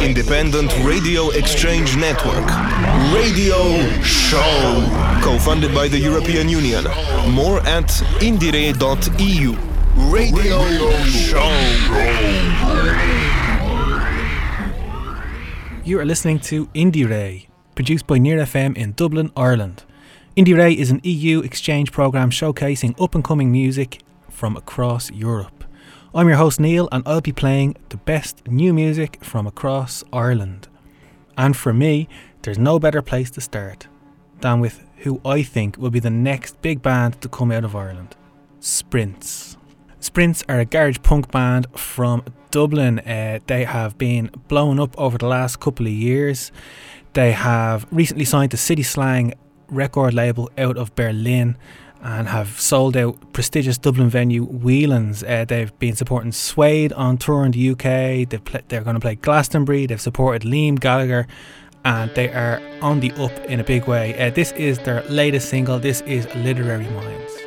independent radio exchange network. Radio Show. Co funded by the European Union. More at indiere.eu. Radio, Radio Show. You are listening to IndieRE, produced by Near FM in Dublin, Ireland. IndieRE is an EU exchange programme showcasing up and coming music from across Europe. I'm your host Neil, and I'll be playing the best new music from across Ireland. And for me, there's no better place to start than with who I think will be the next big band to come out of Ireland Sprints. Sprints are a garage punk band from Dublin. Uh, they have been blown up over the last couple of years. They have recently signed to City Slang record label out of Berlin and have sold out prestigious Dublin venue Whelan's. Uh, they've been supporting Suede on tour in the UK. They've pl- they're going to play Glastonbury. They've supported Liam Gallagher, and they are on the up in a big way. Uh, this is their latest single. This is Literary Minds.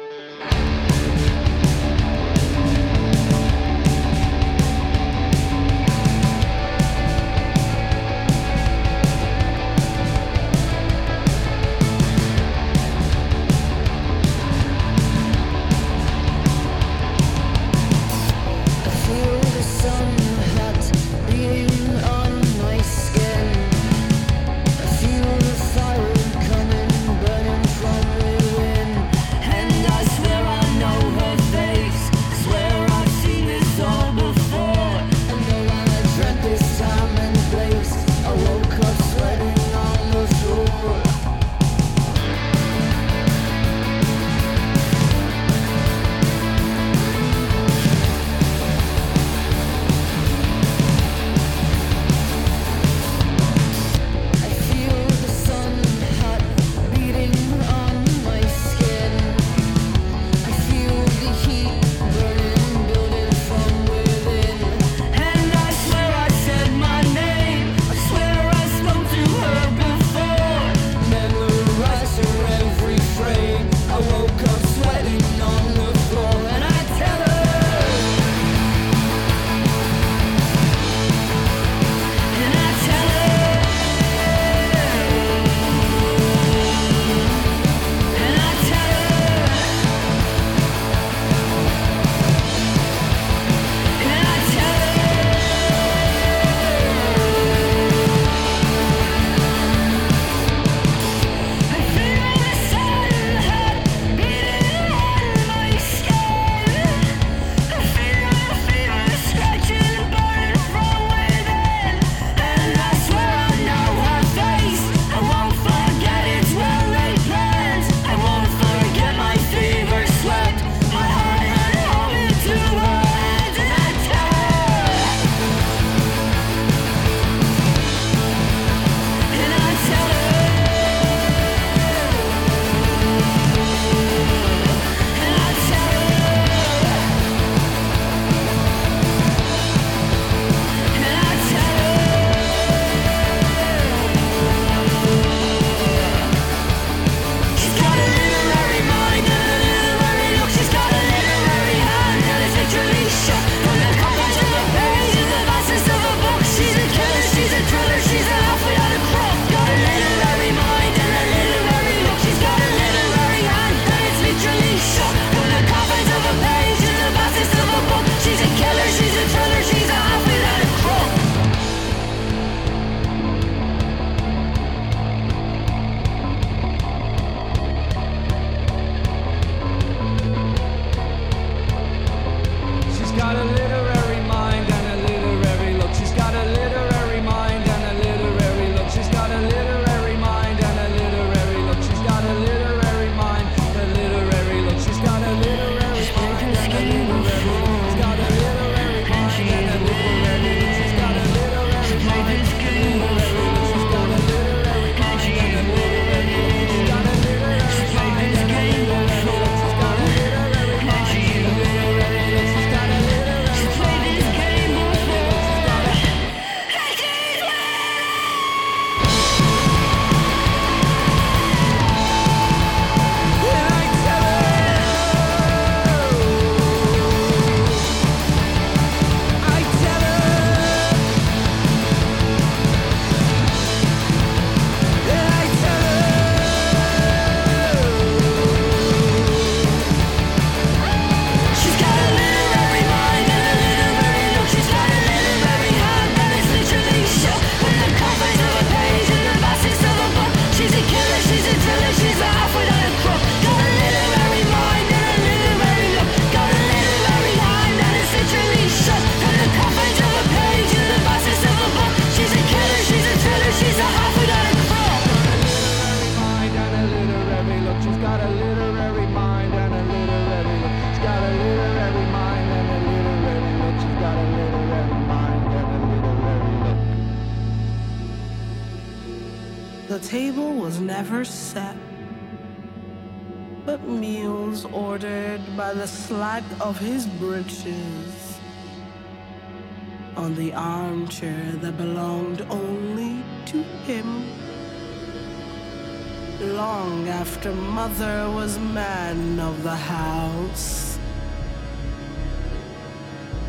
Of his breeches on the armchair that belonged only to him. Long after mother was man of the house,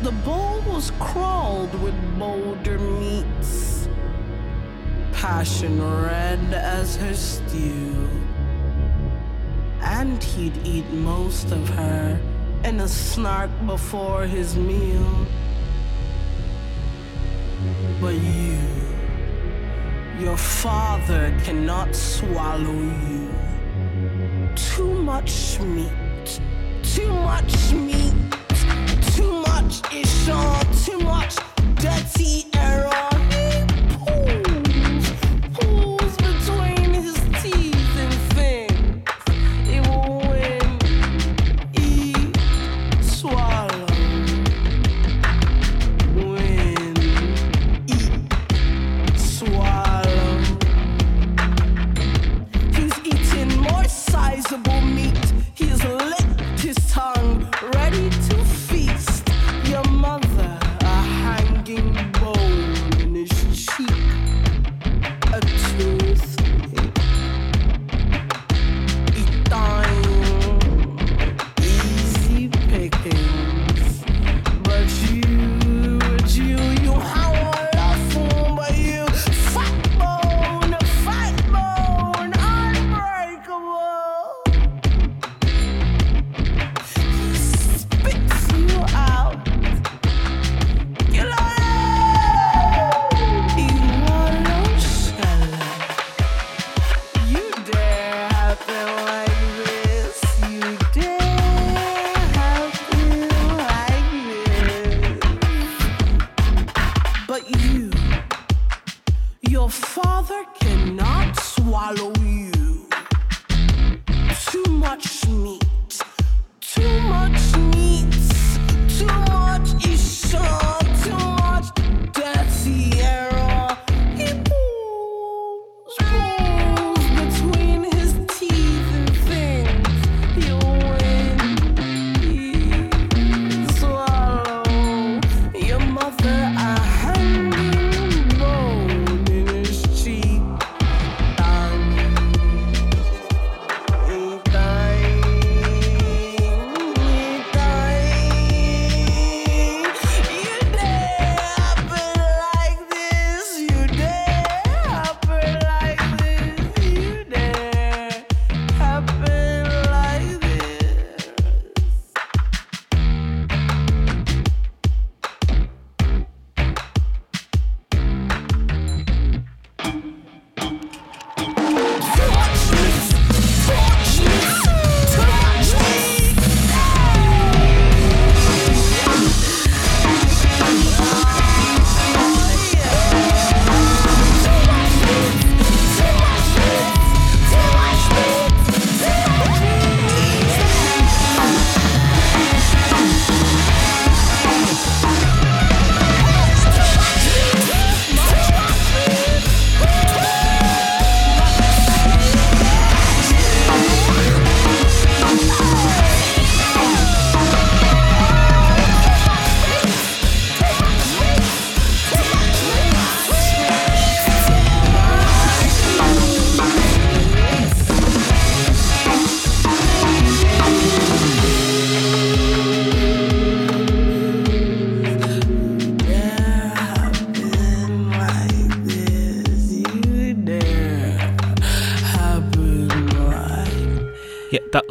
the bowl was crawled with bolder meats passion red as her stew. And he'd eat most of her in a snark before his meal. But you, your father cannot swallow you. Too much meat, too much meat, too much Ishan, too much dirty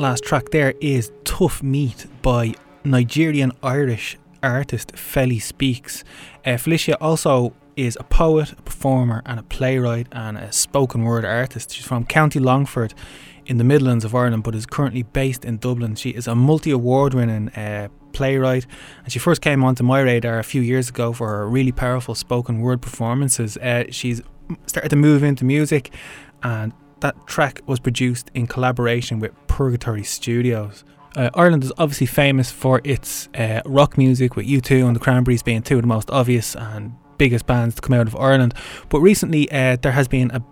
last track there is Tough Meat by Nigerian Irish artist Felispeaks. Uh, Felicia also is a poet, a performer, and a playwright and a spoken word artist. She's from County Longford in the Midlands of Ireland, but is currently based in Dublin. She is a multi award winning uh, playwright, and she first came onto my radar a few years ago for her really powerful spoken word performances. Uh, she's started to move into music and that track was produced in collaboration with Purgatory Studios. Uh, Ireland is obviously famous for its uh, rock music, with U2 and the Cranberries being two of the most obvious and biggest bands to come out of Ireland. But recently, uh, there has been a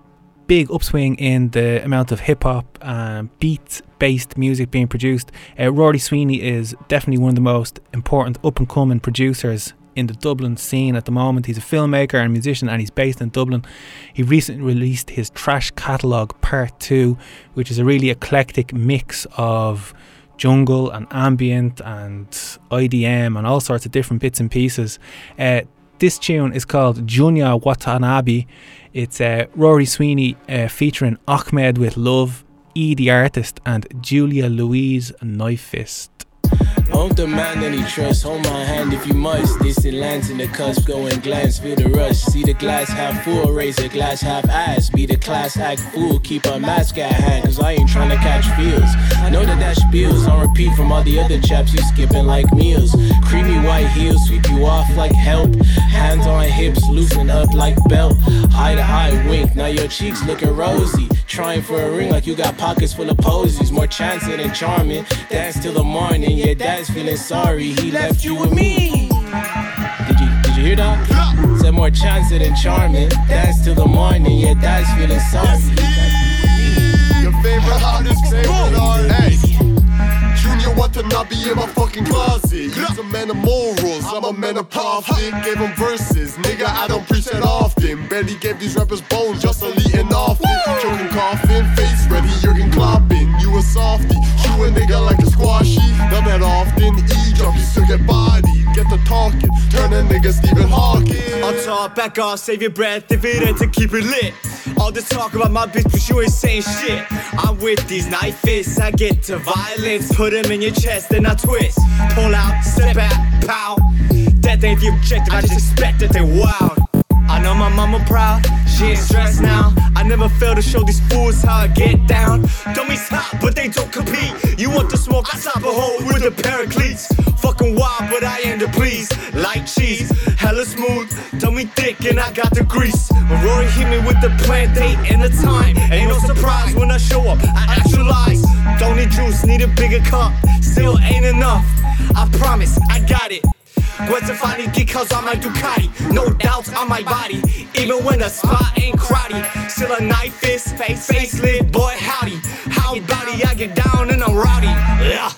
big upswing in the amount of hip hop and beat based music being produced. Uh, Rory Sweeney is definitely one of the most important up and coming producers in the Dublin scene at the moment. He's a filmmaker and musician and he's based in Dublin. He recently released his Trash Catalogue Part 2, which is a really eclectic mix of jungle and ambient and IDM and all sorts of different bits and pieces. Uh, this tune is called Junya Watanabe. It's uh, Rory Sweeney uh, featuring Ahmed with Love, E the artist, and Julia Louise Knife Fist. Won't demand any trust. Hold my hand if you must. Distant lands in the cusp, go and glance, feel the rush. See the glass half full, raise the glass half ass. Be the class act fool, keep a mask at hand, cause I ain't trying to catch feels. I know that that spills on repeat from all the other chaps you skipping like meals. Creamy white heels sweep you off like help. Hands on hips, loosen up like belt. High to high wink, now your cheeks looking rosy. Trying for a ring like you got pockets full of posies. More chancing than charming. Dance till the morning, yeah, dad's feeling sorry. He left you with me. Did you did you hear that? Said more chancing than charming. Dance till the morning, yeah, dad's feeling sorry. Your favorite artist, favorite artist. Junior be in my fucking closet. He's a man of morals, I'm a man of profit. Gave him verses, nigga, I don't preach that often. Barely gave these rappers bones, just a leading off it. Choking coffin, face ready, Jurgen Kloppin. You a softy, shoot a nigga like a squashy. Not that often, E you still get body. Get the talking, turn a nigga Stephen Hawking. I'll talk, back off, save your breath if it ain't to keep it lit. All this talk about my bitch, but you ain't saying shit. I'm with these knife fists, I get to violence. Put them in your chest, then I twist. Pull out, step back, pow. That ain't the objective, I just expect that they wild. I know my mama proud, she ain't stressed now. I never fail to show these fools how I get down. Dummies hot, but they don't compete. You want the smoke, I stop a hole with the paracletes. Fucking wild, but I am the please. Like cheese, hella smooth, tummy thick, and I got the grease. When Rory hit me with the plant date and the time, ain't no surprise when I show up. I actualize. Don't need juice, need a bigger cup. Still ain't enough. I promise, I got it. What's if I need cause on my Ducati? No doubts on my body, even when the spot ain't crowdy. Still a knife fist, face, facelift, boy, howdy. How body I get down and I'm rowdy. Yeah.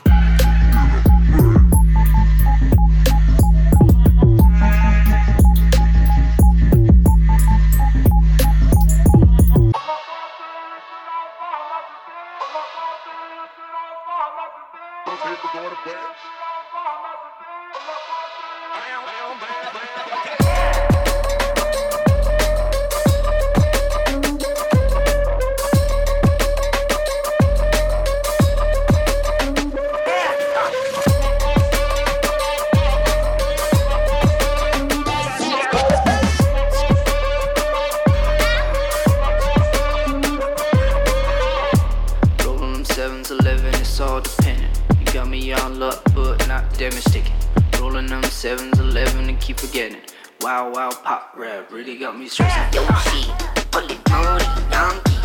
It's all dependent. You got me on luck, but not demonstrating. Rolling them sevens, eleven, and keep forgetting. Wow, wow, pop rap really got me stressing. Yoshi, Poli Mori, Yankee,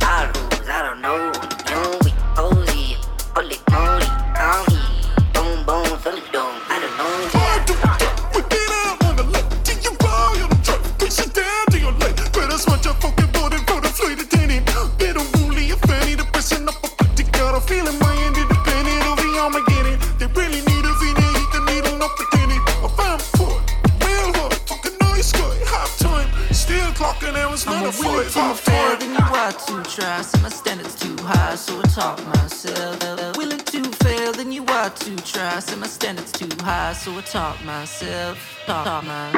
Arrows, I don't know, so I talk myself. Talk, talk myself.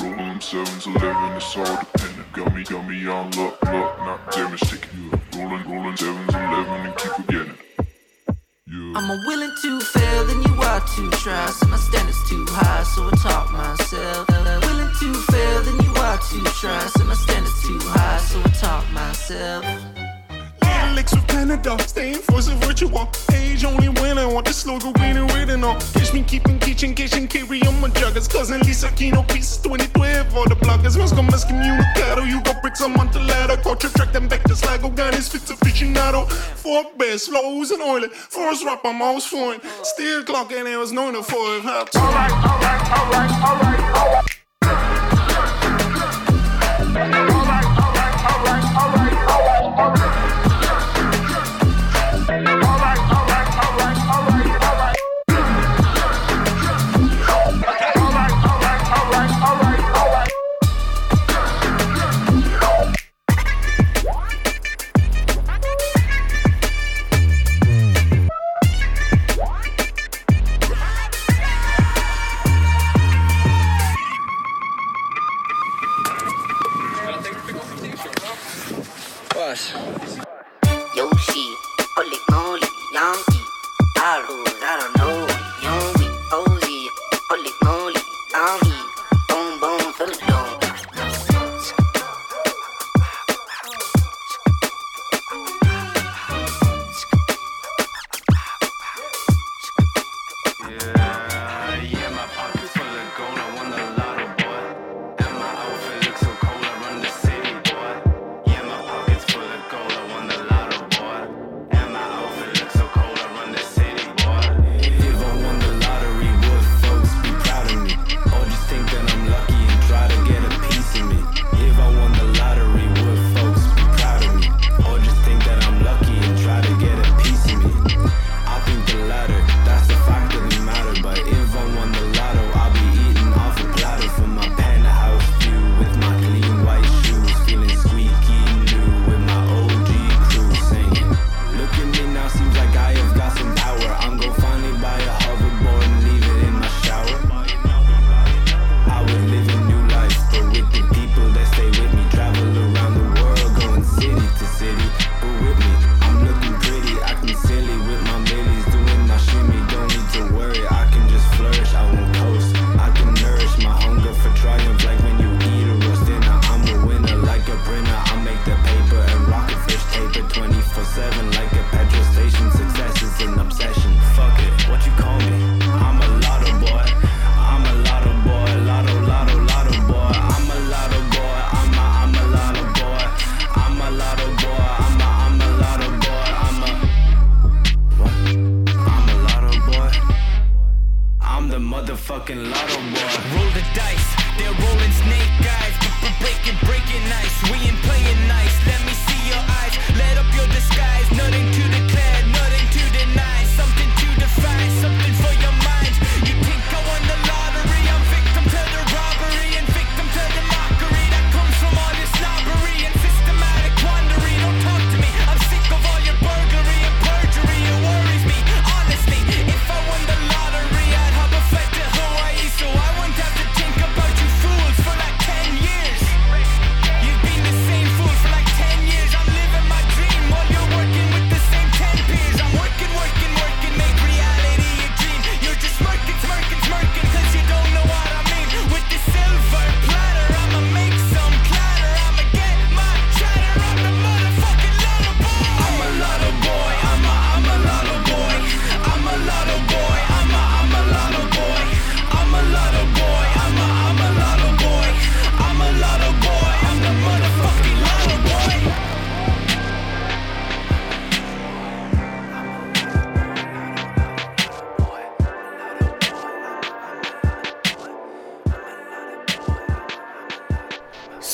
Rolling sevens, eleven, it's all dependent. Got me, got me luck, luck, not. Rolling, Canada, staying force of virtual. Age only when I want the slogan green and written on. Catch me keeping kitchen, kitchen, carry on my joggers. Cousin Lisa Kino, pieces 2012 for the bloggers. Must go mas comunicado. You got bricks, I'm on the ladder. Culture track them back to Slago. Gun is fit aficionado. Fork best, flows and oil. First rap, I'm always fine. Still clocking, and was known for it. Alright, alright, alright, alright, alright.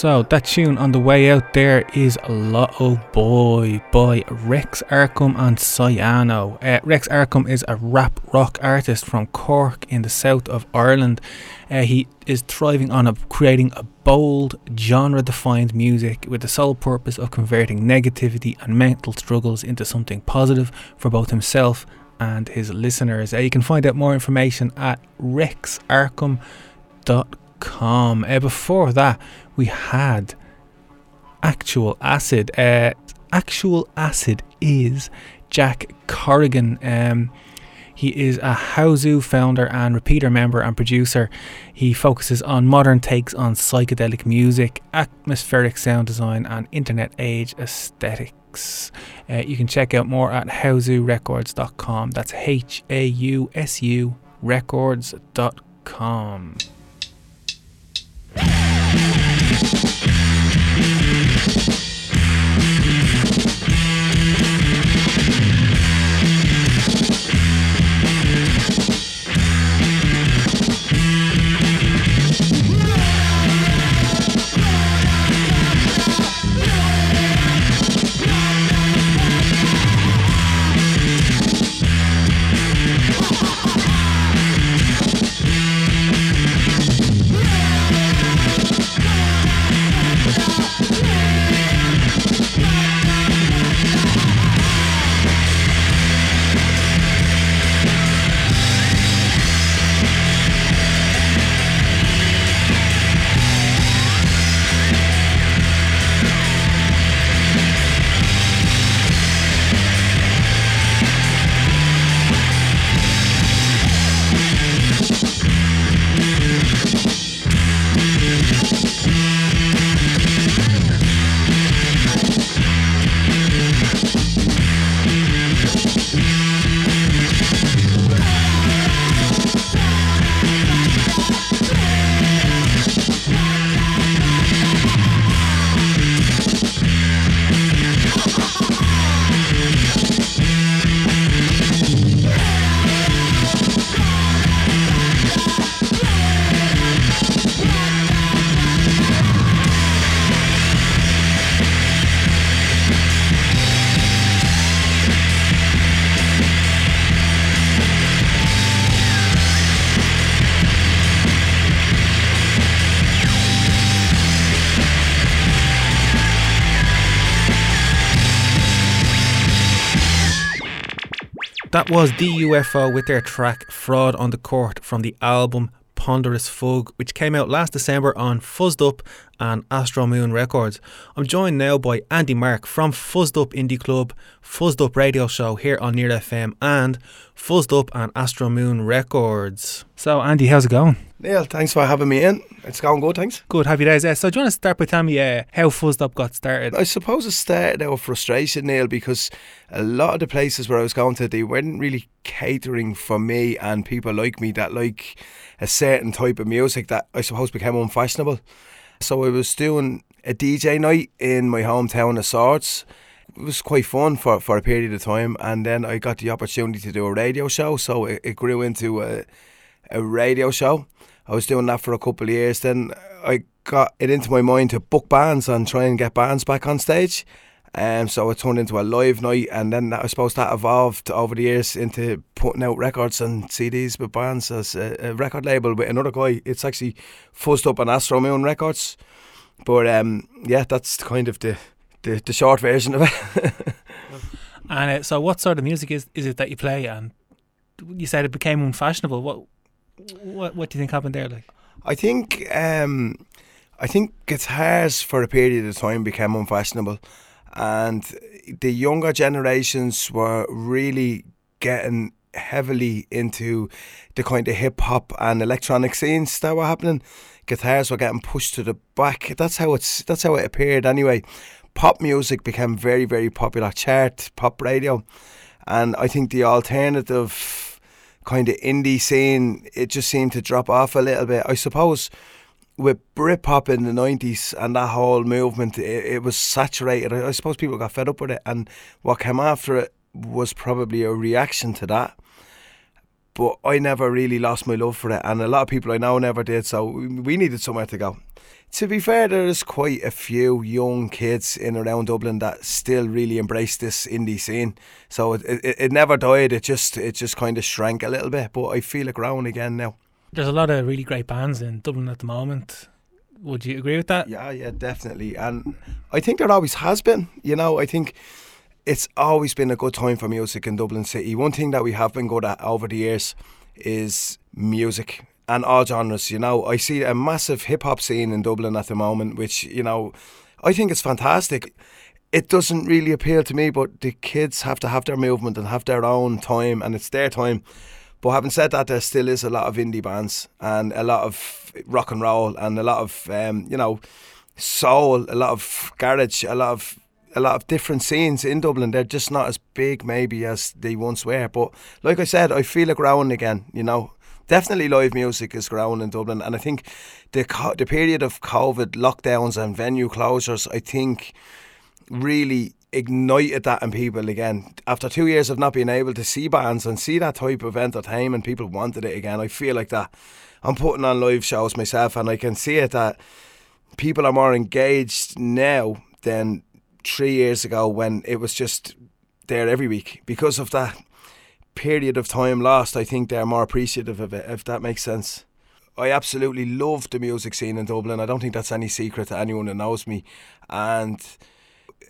So that tune on the way out there is Lotto Boy by Rex Arcum and Cyano. Uh, Rex Arcum is a rap rock artist from Cork in the south of Ireland. Uh, he is thriving on a, creating a bold, genre-defined music with the sole purpose of converting negativity and mental struggles into something positive for both himself and his listeners. Uh, you can find out more information at rexarcum.com. Uh, before that, we had Actualacid. Uh, Actualacid is Jack Corrigan. Um, he is a Hausu founder and repeater member and producer. He focuses on modern takes on psychedelic music, atmospheric sound design, and internet age aesthetics. Uh, you can check out more at hausurecords.com. That's H A U S U records.com. Yeah! That was the UFO with their track Fraud on the Court from the album Ponderous Fug, which came out last December on Fuzzed Up and Astro Moon Records. I'm joined now by Andy Marke from Fuzzed Up Indie Club, Fuzzed Up Radio Show here on Near FM, and Fuzzed Up and Astro Moon Records. So, Andy, how's it going? Neil, thanks for having me in. It's going good, thanks. Good, happy days. Uh, so, do you want to start by telling me uh, how Fuzzed Up got started? I suppose it started out of frustration, Neil, because a lot of the places where I was going to, they weren't really catering for me and people like me that like a certain type of music that I suppose became unfashionable. So I was doing a DJ night in my hometown of Swords. It was quite fun for, for a period of time, and then I got the opportunity to do a radio show. So it, it grew into a, a radio show. I was doing that for a couple of years. Then I got it into my mind to book bands and try and get bands back on stage. Um, so it turned into a live night, and then that, I suppose that evolved over the years into putting out records and CDs with bands as a, a record label with another guy. It's actually fuzzed up on Astro Moon Records, but um, yeah, that's kind of the, the, the short version of it. And uh, so, what sort of music is, is it that you play? And you said it became unfashionable. What what what do you think happened there? Like, I think um, I think guitars for a period of time became unfashionable, and the younger generations were really getting heavily into the kind of hip hop and electronic scenes that were happening. Guitars were getting pushed to the back. That's how it's. That's how it appeared anyway. Pop music became very, very popular. Chart pop radio, and I think the alternative kind of indie scene it just seemed to drop off a little bit. I suppose with Britpop in the nineties and that whole movement, it, it was saturated. I, suppose people got fed up with it, and what came after it was probably a reaction to that. But I never really lost my love for it, and a lot of people I know never did. So we needed somewhere to go. To be fair, there's quite a few young kids in around Dublin that still really embrace this indie scene. So it, it, it never died. It just it just kind of shrank a little bit, but I feel it growing again now. There's a lot of really great bands in Dublin at the moment. Would you agree with that? Yeah, yeah, definitely. And I think there always has been. You know, I think it's always been a good time for music in Dublin City. One thing that we have been good at over the years is music and all genres. You know, I see a massive hip hop scene in Dublin at the moment, which you know, I think it's fantastic. It doesn't really appeal to me, but the kids have to have their movement and have their own time, and it's their time. But having said that, there still is a lot of indie bands and a lot of rock and roll and a lot of um, you know soul, a lot of garage, a lot of a lot of different scenes in Dublin. They're just not as big maybe as they once were. But like I said, I feel it growing again. You know, definitely live music is growing in Dublin, and I think the co- the period of COVID lockdowns and venue closures, I think, really ignited that in people again. After two years of not being able to see bands and see that type of entertainment, people wanted it again. I feel like that. I'm putting on live shows myself, and I can see it that people are more engaged now than three years ago when it was just there every week because of that period of time lost. I think they're more appreciative of it, if that makes sense. I absolutely love the music scene in Dublin. I don't think that's any secret to anyone who knows me. And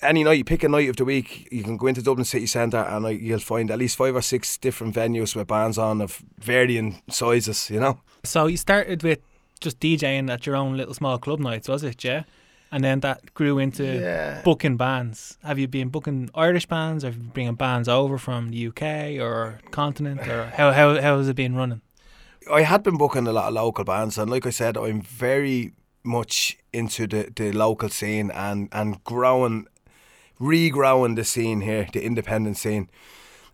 any night, you pick a night of the week, you can go into Dublin City Centre and like, you'll find at least five or six different venues with bands on of varying sizes, you know? So you started with just DJing at your own little small club nights, was it? Yeah. And then that grew into Yeah. booking bands. Have you been booking Irish bands? Or have you been bringing bands over from the UK or continent? Or how, how, how has it been running? I had been booking a lot of local bands, and like I said, I'm very much into the, the local scene and, and growing, regrowing the scene here, the independent scene,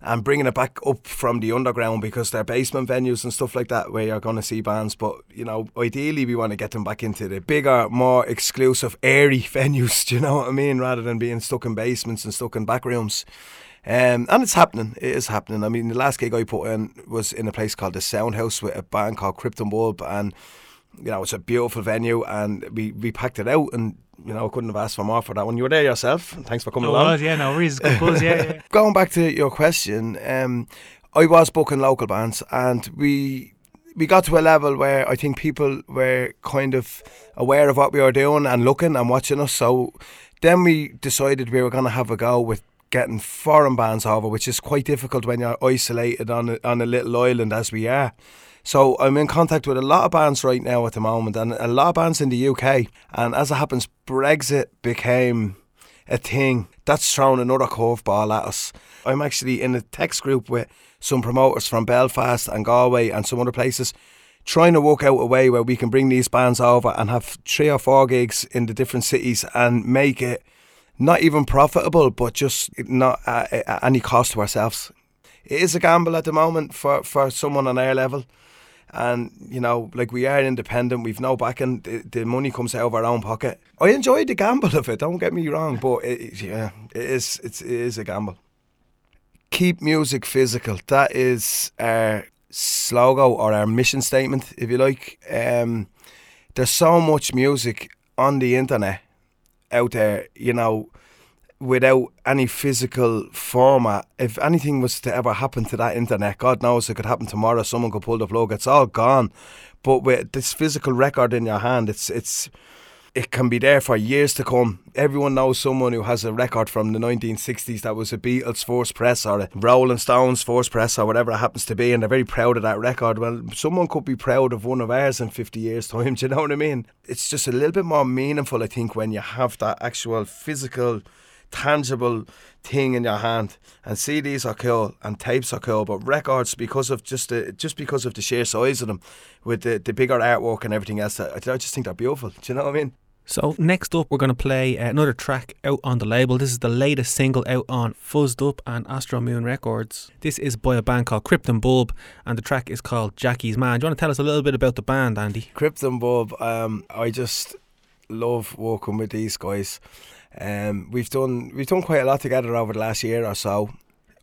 and bringing it back up from the underground because they're basement venues and stuff like that where you're going to see bands. But, you know, ideally we want to get them back into the bigger, more exclusive, airy venues, do you know what I mean? Rather than being stuck in basements and stuck in back rooms. Um, and it's happening. It is happening. I mean, the last gig I put in was in a place called the Sound House with a band called Krypton Bulb, and you know it's a beautiful venue, and we we packed it out, and you know I couldn't have asked for more for that one. You were there yourself. and Thanks for coming along. was, yeah, no worries. Good buzz, yeah, yeah. Going back to your question, um, I was booking local bands, and we we got to a level where I think people were kind of aware of what we were doing and looking and watching us. So then we decided we were going to have a go with getting foreign bands over, which is quite difficult when you're isolated on a, on a little island as we are. So I'm in contact with a lot of bands right now at the moment, and a lot of bands in the UK. And as it happens, Brexit became a thing. That's thrown another curveball at us. I'm actually in a text group with some promoters from Belfast and Galway and some other places trying to work out a way where we can bring these bands over and have three or four gigs in the different cities and make it not even profitable, but just not at, at any cost to ourselves. It is a gamble at the moment for, for someone on our level. And, you know, like we are independent, we've no backing, the, the money comes out of our own pocket. I enjoy the gamble of it, don't get me wrong, but it, yeah, it is, it's, it is a gamble. Keep music physical. That is our slogan or our mission statement, if you like. Um, there's so much music on the internet out there, you know, without any physical format. If anything was to ever happen to that internet, God knows it could happen tomorrow. Someone could pull the plug. It's all gone. But with this physical record in your hand, it's it's it can be there for years to come. Everyone knows someone who has a record from the 1960s that was a Beatles first press or a Rolling Stones first press or whatever it happens to be, and they're very proud of that record. Well, someone could be proud of one of ours in 50 years' time. Do you know what I mean? It's just a little bit more meaningful, I think, when you have that actual physical, tangible thing in your hand. And CDs are cool and tapes are cool, but records because of just the just because of the sheer size of them, with the, the bigger artwork and everything else, I, I just think they're beautiful. Do you know what I mean? So next up, we're going to play another track out on the label. This is the latest single out on Fuzzed Up and Astro Moon Records. This is by a band called Krypton Bulb, and the track is called Jackie's Man. Do you want to tell us a little bit about the band, Andy? Krypton Bulb, um, I just love working with these guys. Um, we've done we've done quite a lot together over the last year or so.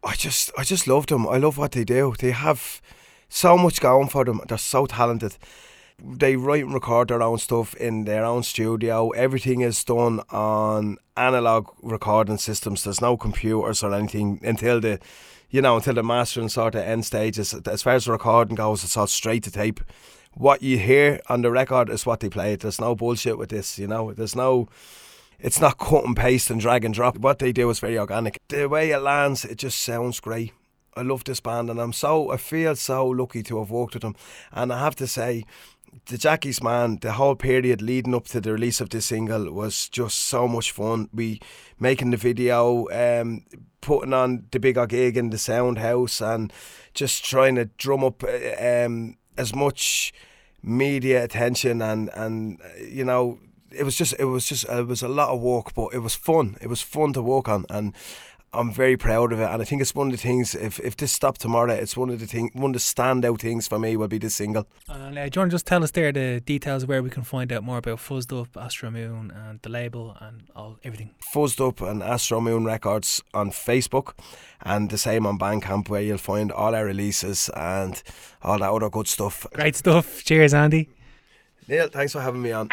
I just I just love them. I love what they do. They have so much going for them. They're so talented they write and record their own stuff in their own studio. Everything is done on analog recording systems. There's no computers or anything until the, you know, until the mastering sort of end stages. As far as the recording goes, it's all straight to tape. What you hear on the record is what they play. There's no bullshit with this, you know. There's no. It's not cut and paste and drag and drop. What they do is very organic. The way it lands, it just sounds great. I love this band and I'm so I feel so lucky to have worked with them. And I have to say, the Jackie's Man, the whole period leading up to the release of this single was just so much fun. We making the video, um, putting on the bigger gig in the sound house, and just trying to drum up uh, um, as much media attention and and uh, you know it was just it was just it was a lot of work, but it was fun. It was fun to work on, and I'm very proud of it, and I think it's one of the things. If, if this stopped tomorrow, it's one of the thing, one of the standout things for me will be this single. And uh, do you want to just tell us there the details where we can find out more about Fuzzed Up, Astro Moon, and the label and all everything? Fuzzed Up and Astro Moon Records on Facebook, and the same on Bandcamp, where you'll find all our releases and all that other good stuff. Great stuff. Cheers, Andy. Neil, thanks for having me on.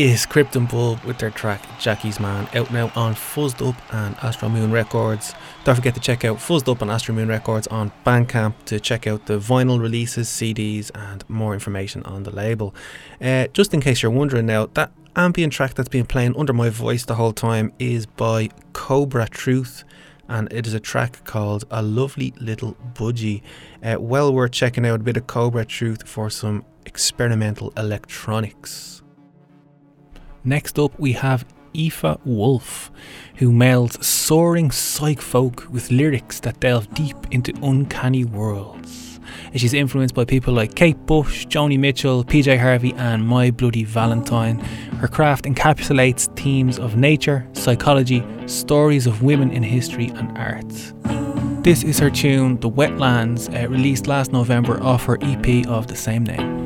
Is Krypton Bulb with their track Jackie's Man out now on Fuzzed Up and Astro Moon Records. Don't forget to check out Fuzzed Up and Astro Moon Records on Bandcamp to check out the vinyl releases, CDs, and more information on the label. Uh, just in case you're wondering now, that ambient track that's been playing under my voice the whole time is by Cobra Truth and it is a track called A Lovely Little Budgie. Uh, well worth checking out a bit of Cobra Truth for some experimental electronics. Next up, we have Aoife Wolf, who melds soaring psych folk with lyrics that delve deep into uncanny worlds. She's influenced by people like Kate Bush, Joni Mitchell, PJ Harvey, and My Bloody Valentine. Her craft encapsulates themes of nature, psychology, stories of women in history, and art. This is her tune, The Wetlands, uh, released last November off her EP of the same name.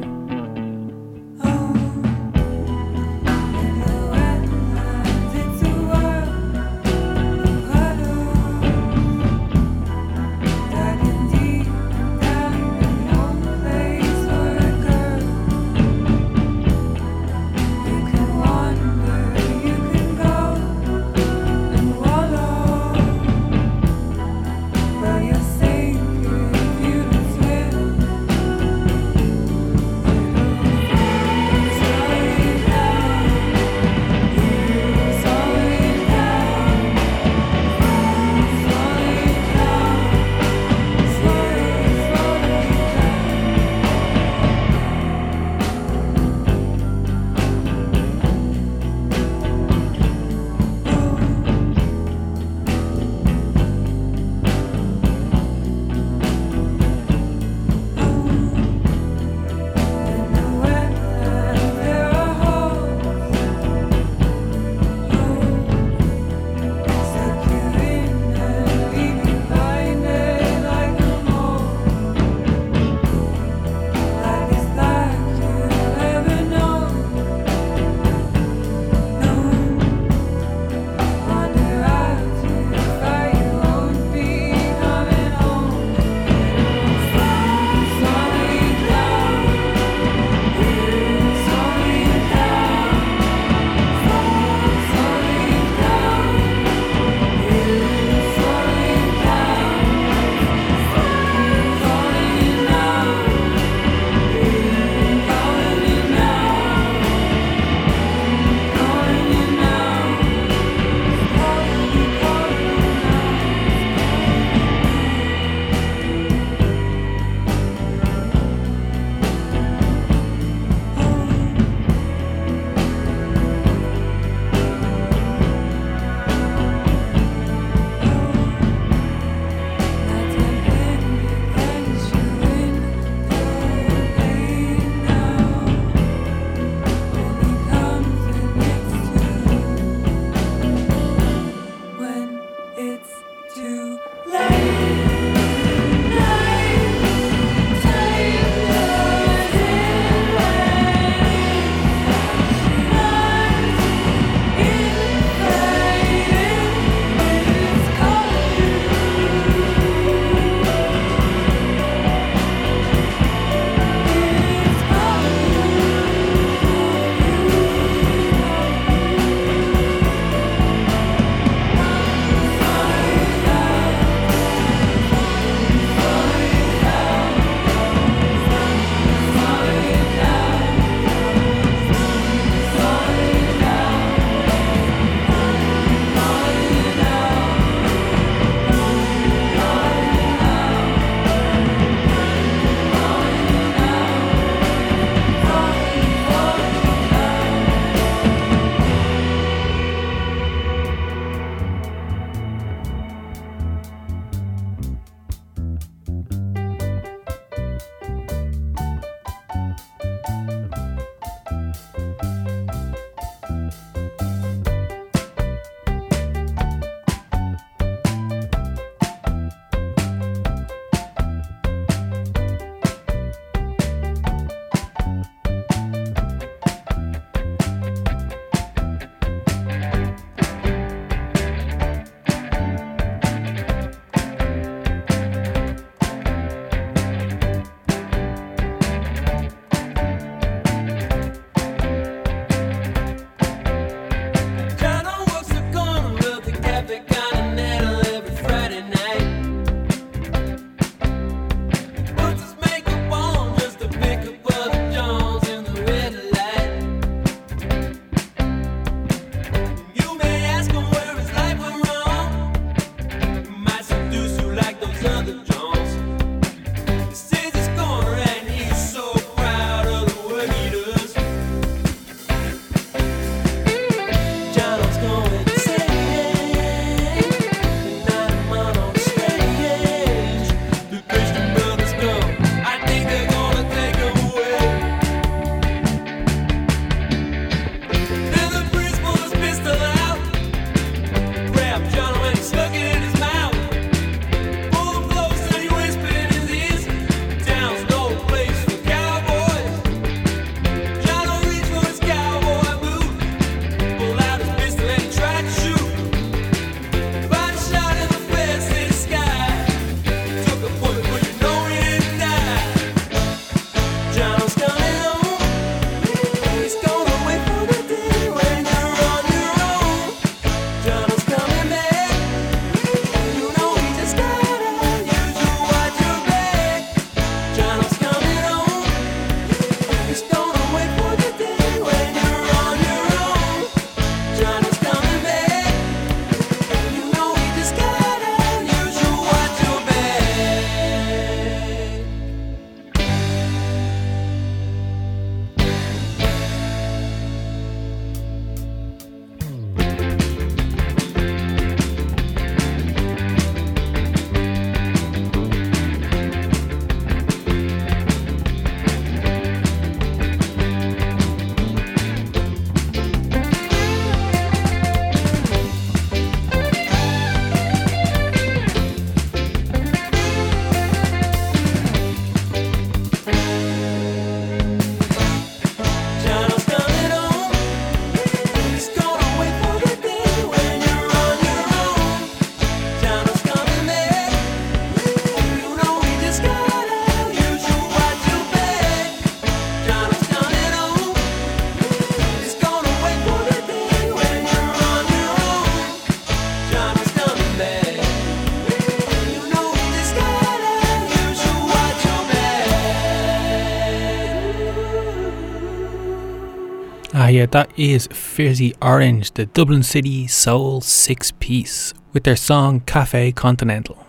That is Fizzy Orange, the Dublin City Soul Six Piece, with their song Cafe Continental.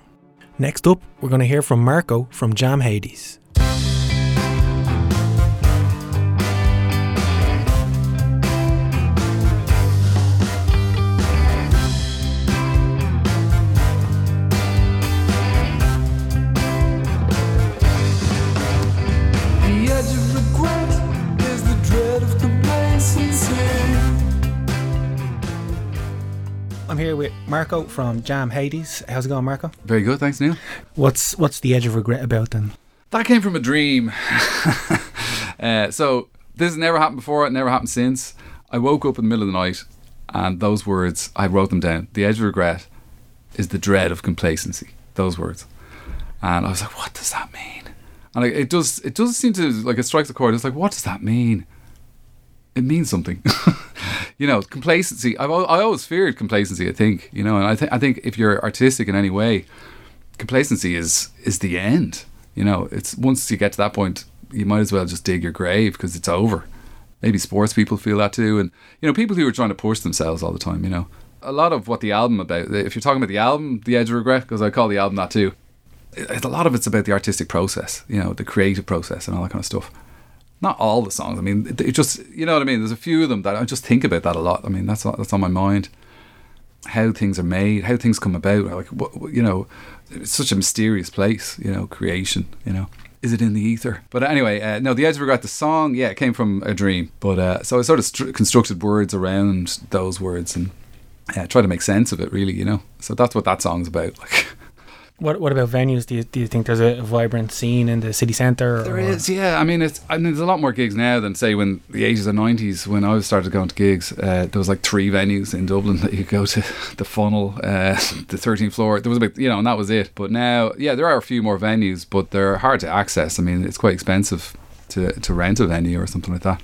Next up, we're going to hear from Marco from Jam Hades. I'm here with Marco from Jam Hades. How's it going, Marco? Very good, thanks, Neil. What's what's the edge of regret about then? That came from a dream. uh, so this has never happened before. It never happened since. I woke up in the middle of the night, and those words I wrote them down. The edge of regret is the dread of complacency. Those words, and I was like, "What does that mean?" And like, it does. It does seem to like it strikes a chord. It's like, what does that mean? It means something. you know, complacency. I've I always feared complacency. I think you know, and I think I think if you're artistic in any way, complacency is is the end. You know, it's once you get to that point, you might as well just dig your grave because it's over. Maybe sports people feel that too, and you know, people who are trying to push themselves all the time. You know, a lot of what the album about. If you're talking about the album, The Edge of Regret, because I call the album that too. A lot of it's about the artistic process. You know, the creative process and all that kind of stuff. Not all the songs. I mean, it, it just you know what I mean. There's a few of them that I just think about that a lot. I mean, that's that's on my mind how things are made, how things come about. Like, what, you know, it's such a mysterious place, you know, creation, you know. Is it in the ether? But anyway, uh, no, The Edge of Regret, the song, yeah, it came from a dream. But uh, so I sort of stru- constructed words around those words and uh, try to make sense of it, really, you know. So that's what that song's about. Like, What what about venues? Do you do you think there's a vibrant scene in the city centre? There is, yeah. I mean, it's I mean, there's a lot more gigs now than say when the 80s and 90s when I started going to gigs. Uh, there was like three venues in Dublin that you go to: the Funnel, uh, the 13th floor. There was a bit, you know, and that was it. But now, yeah, there are a few more venues, but they're hard to access. I mean, it's quite expensive to to rent a venue or something like that.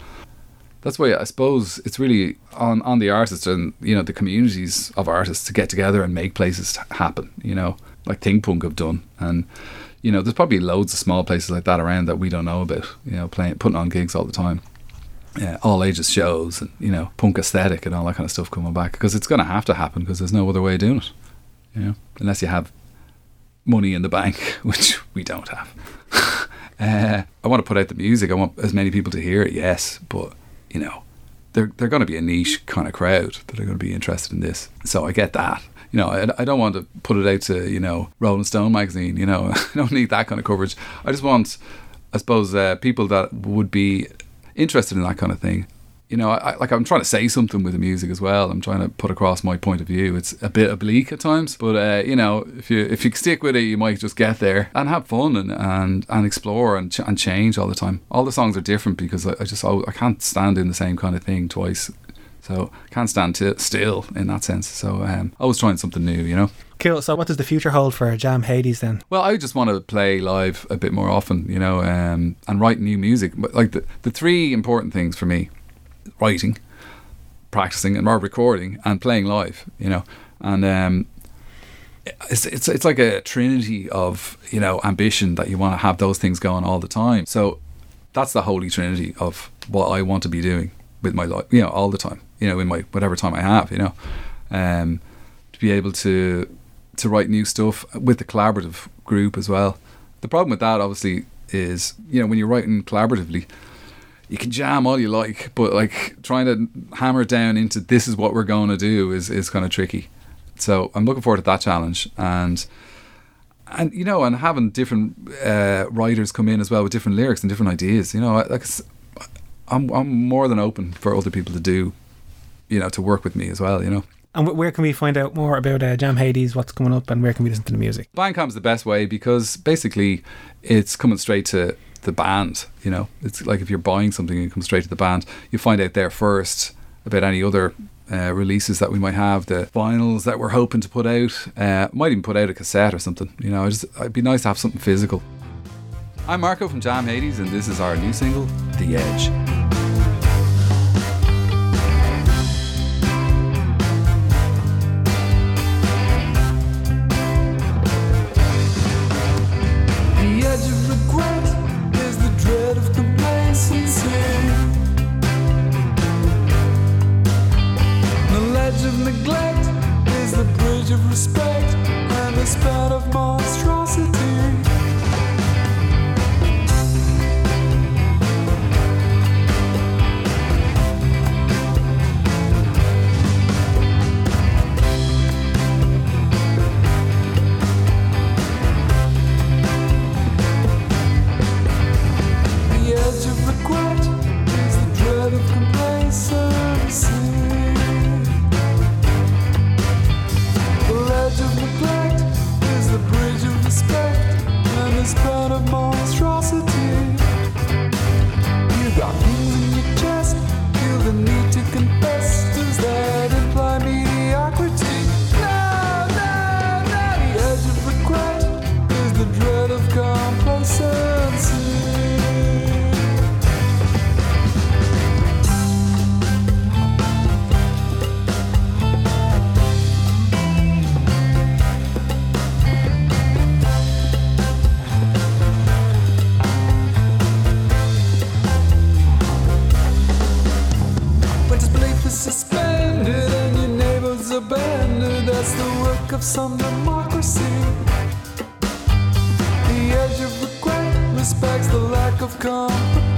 That's why I suppose it's really on on the artists and you know the communities of artists to get together and make places happen. You know, like Think Punk have done, and you know, there's probably loads of small places like that around that we don't know about. You know, playing putting on gigs all the time. Yeah, all ages shows and you know punk aesthetic and all that kind of stuff coming back because it's going to have to happen because there's no other way of doing it. You know, unless you have money in the bank, which we don't have. uh, I want to put out the music. I want as many people to hear it. Yes, but you know, they're they're going to be a niche kind of crowd that are going to be interested in this. So I get that. You know, I, I don't want to put it out to you know Rolling Stone magazine. You know, I don't need that kind of coverage. I just want, I suppose, uh, people that would be interested in that kind of thing. You know, I, like I'm trying to say something with the music as well. I'm trying to put across my point of view. It's a bit oblique at times, but uh, you know, if you if you stick with it, you might just get there and have fun and and, and explore and ch- and change all the time. All the songs are different because I, I just I, I can't stand doing the same kind of thing twice. So can't stand t- still in that sense. So um, always trying something new, you know. Cool. So what does the future hold for Jam Hades then? Well, I just want to play live a bit more often, you know, um, and write new music. But like the, the three important things for me writing, practicing, and recording, and playing live, you know. And um, it's, it's, it's like a trinity of, you know, ambition that you want to have those things going all the time. So that's the holy trinity of what I want to be doing with my life, you know, all the time, you know, in my whatever time I have, you know. Um, to be able to to write new stuff with the collaborative group as well. The problem with that obviously is, you know, when you're writing collaboratively, you can jam all you like, but like trying to hammer down into this is what we're going to do is, is kind of tricky. So I'm looking forward to that challenge and and you know and having different uh, writers come in as well with different lyrics and different ideas. You know, like I'm I'm more than open for other people to do, you know, to work with me as well. You know. And where can we find out more about uh, Jam Hades, what's coming up, and where can we listen to the music? Bandcamp's the best way because basically it's coming straight to the band. You know, it's like if you're buying something and it comes straight to the band, you find out there first about any other uh, releases that we might have, the vinyls that we're hoping to put out. Uh, might even put out a cassette or something. You know, just it'd be nice to have something physical. I'm Marco from Jam Hades, and this is our new single, The Edge. Of some democracy. The edge of regret respects the lack of competency.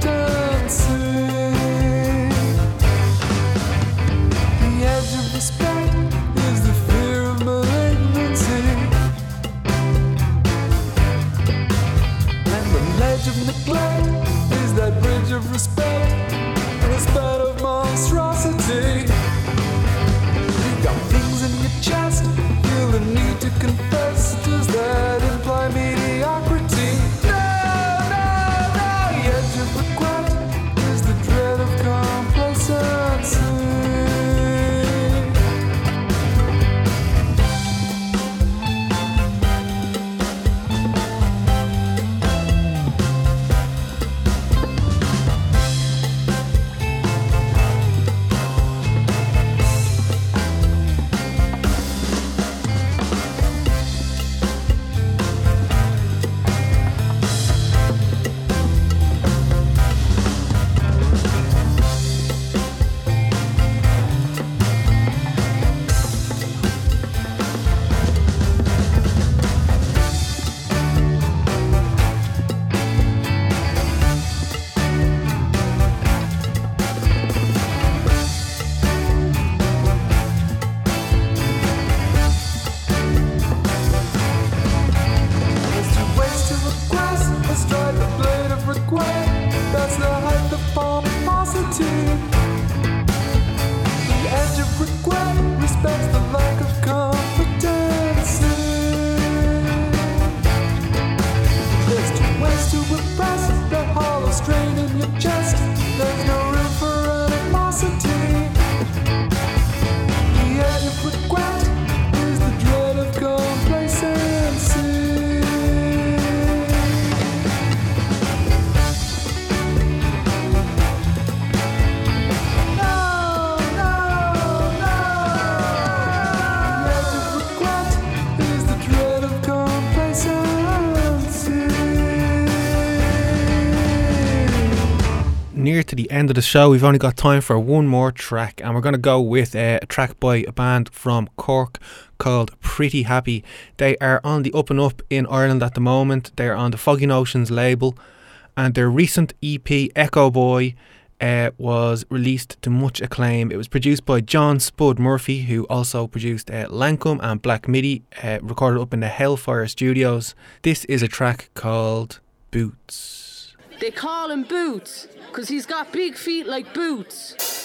End of the show. We've only got time for one more track, and we're going to go with a track by a band from Cork called Pretty Happy. They are on the up and up in Ireland at the moment. They're on the Foggy Notions label, and their recent EP, Echo Boy, uh, was released to much acclaim. It was produced by John Spud Murphy, who also produced uh, Lankum and Black Midi, uh, recorded up in the Hellfire Studios. This is a track called Boots. They call him Boots because he's got big feet like boots.